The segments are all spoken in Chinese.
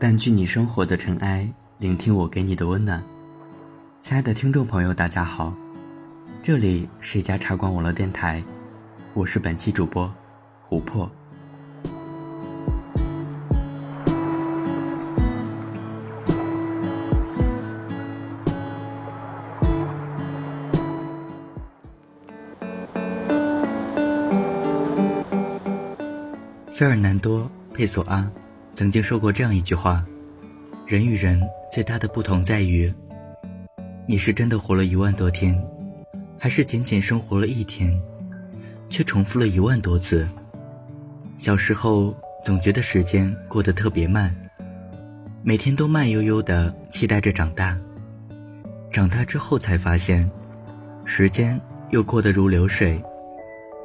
淡居你生活的尘埃，聆听我给你的温暖。亲爱的听众朋友，大家好，这里是一家茶馆网络电台，我是本期主播琥珀。费尔南多·佩索阿曾经说过这样一句话：“人与人最大的不同在于，你是真的活了一万多天，还是仅仅生活了一天，却重复了一万多次。”小时候总觉得时间过得特别慢，每天都慢悠悠的期待着长大。长大之后才发现，时间又过得如流水，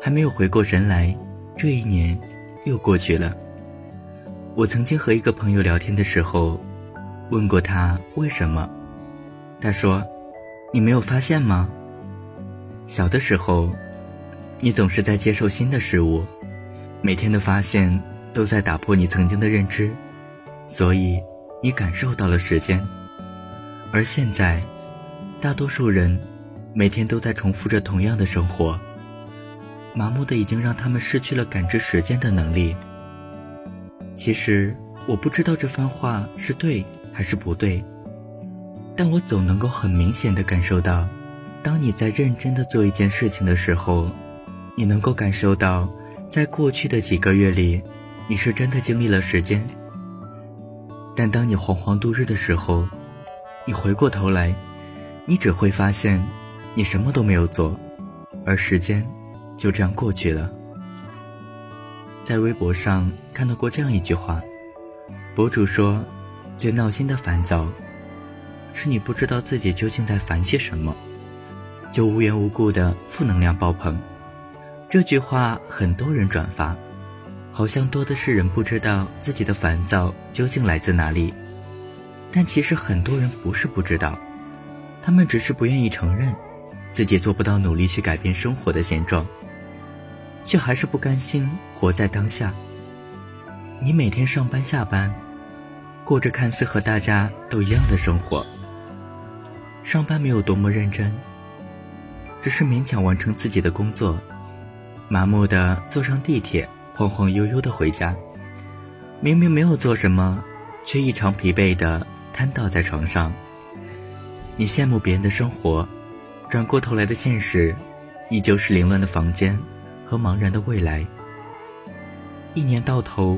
还没有回过神来，这一年。又过去了。我曾经和一个朋友聊天的时候，问过他为什么，他说：“你没有发现吗？小的时候，你总是在接受新的事物，每天的发现都在打破你曾经的认知，所以你感受到了时间。而现在，大多数人每天都在重复着同样的生活。”麻木的已经让他们失去了感知时间的能力。其实我不知道这番话是对还是不对，但我总能够很明显的感受到，当你在认真的做一件事情的时候，你能够感受到，在过去的几个月里，你是真的经历了时间。但当你惶惶度日的时候，你回过头来，你只会发现，你什么都没有做，而时间。就这样过去了。在微博上看到过这样一句话，博主说：“最闹心的烦躁，是你不知道自己究竟在烦些什么，就无缘无故的负能量爆棚。”这句话很多人转发，好像多的是人不知道自己的烦躁究竟来自哪里。但其实很多人不是不知道，他们只是不愿意承认，自己做不到努力去改变生活的现状。却还是不甘心活在当下。你每天上班下班，过着看似和大家都一样的生活。上班没有多么认真，只是勉强完成自己的工作，麻木的坐上地铁，晃晃悠悠的回家。明明没有做什么，却异常疲惫的瘫倒在床上。你羡慕别人的生活，转过头来的现实，依旧是凌乱的房间。和茫然的未来。一年到头，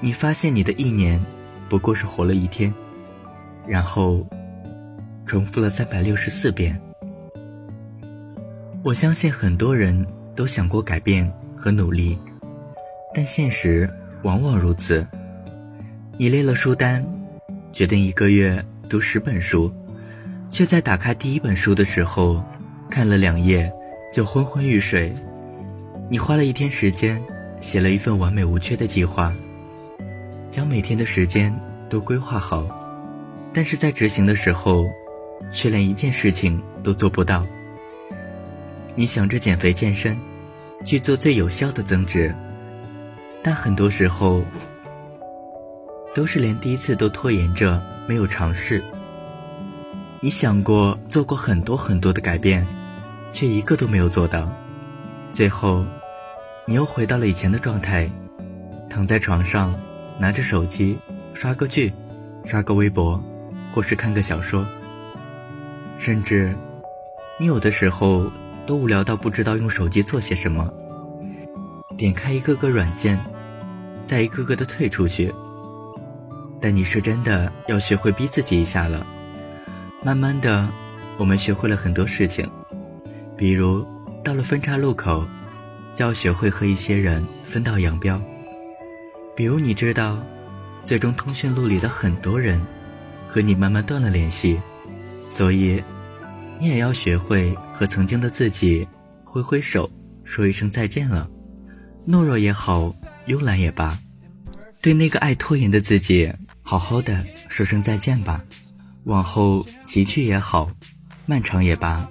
你发现你的一年不过是活了一天，然后重复了三百六十四遍。我相信很多人都想过改变和努力，但现实往往如此。你列了书单，决定一个月读十本书，却在打开第一本书的时候，看了两页就昏昏欲睡。你花了一天时间，写了一份完美无缺的计划，将每天的时间都规划好，但是在执行的时候，却连一件事情都做不到。你想着减肥健身，去做最有效的增值，但很多时候，都是连第一次都拖延着，没有尝试。你想过做过很多很多的改变，却一个都没有做到。最后，你又回到了以前的状态，躺在床上，拿着手机刷个剧，刷个微博，或是看个小说。甚至，你有的时候都无聊到不知道用手机做些什么，点开一个个软件，再一个个的退出去。但你是真的要学会逼自己一下了。慢慢的，我们学会了很多事情，比如。到了分岔路口，就要学会和一些人分道扬镳。比如，你知道，最终通讯录里的很多人和你慢慢断了联系，所以你也要学会和曾经的自己挥挥手，说一声再见了。懦弱也好，慵懒也罢，对那个爱拖延的自己，好好的说声再见吧。往后崎岖也好，漫长也罢，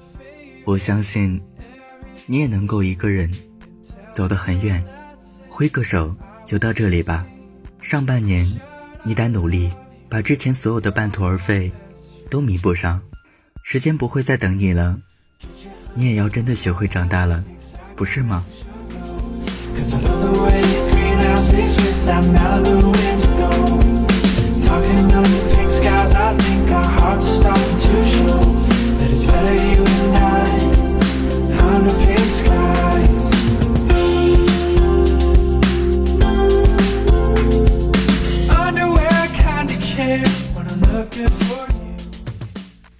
我相信。你也能够一个人走得很远，挥个手就到这里吧。上半年你得努力，把之前所有的半途而废都弥补上。时间不会再等你了，你也要真的学会长大了，不是吗？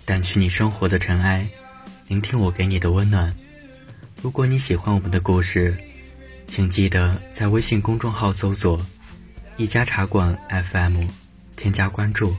掸去你生活的尘埃，聆听我给你的温暖。如果你喜欢我们的故事，请记得在微信公众号搜索“一家茶馆 FM”，添加关注。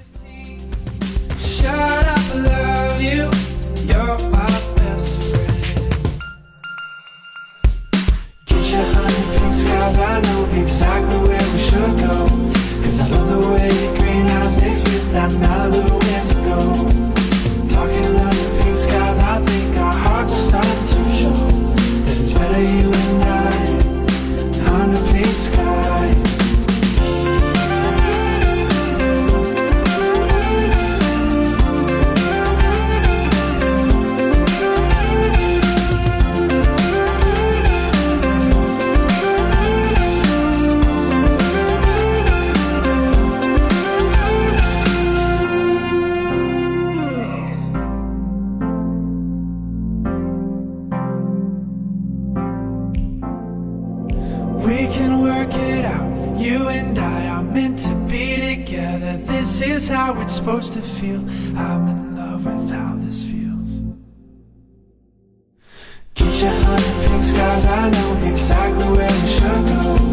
Work it out. You and I are meant to be together. This is how it's supposed to feel. I'm in love with how this feels. Get your hundred pink skies, I know exactly where we should go.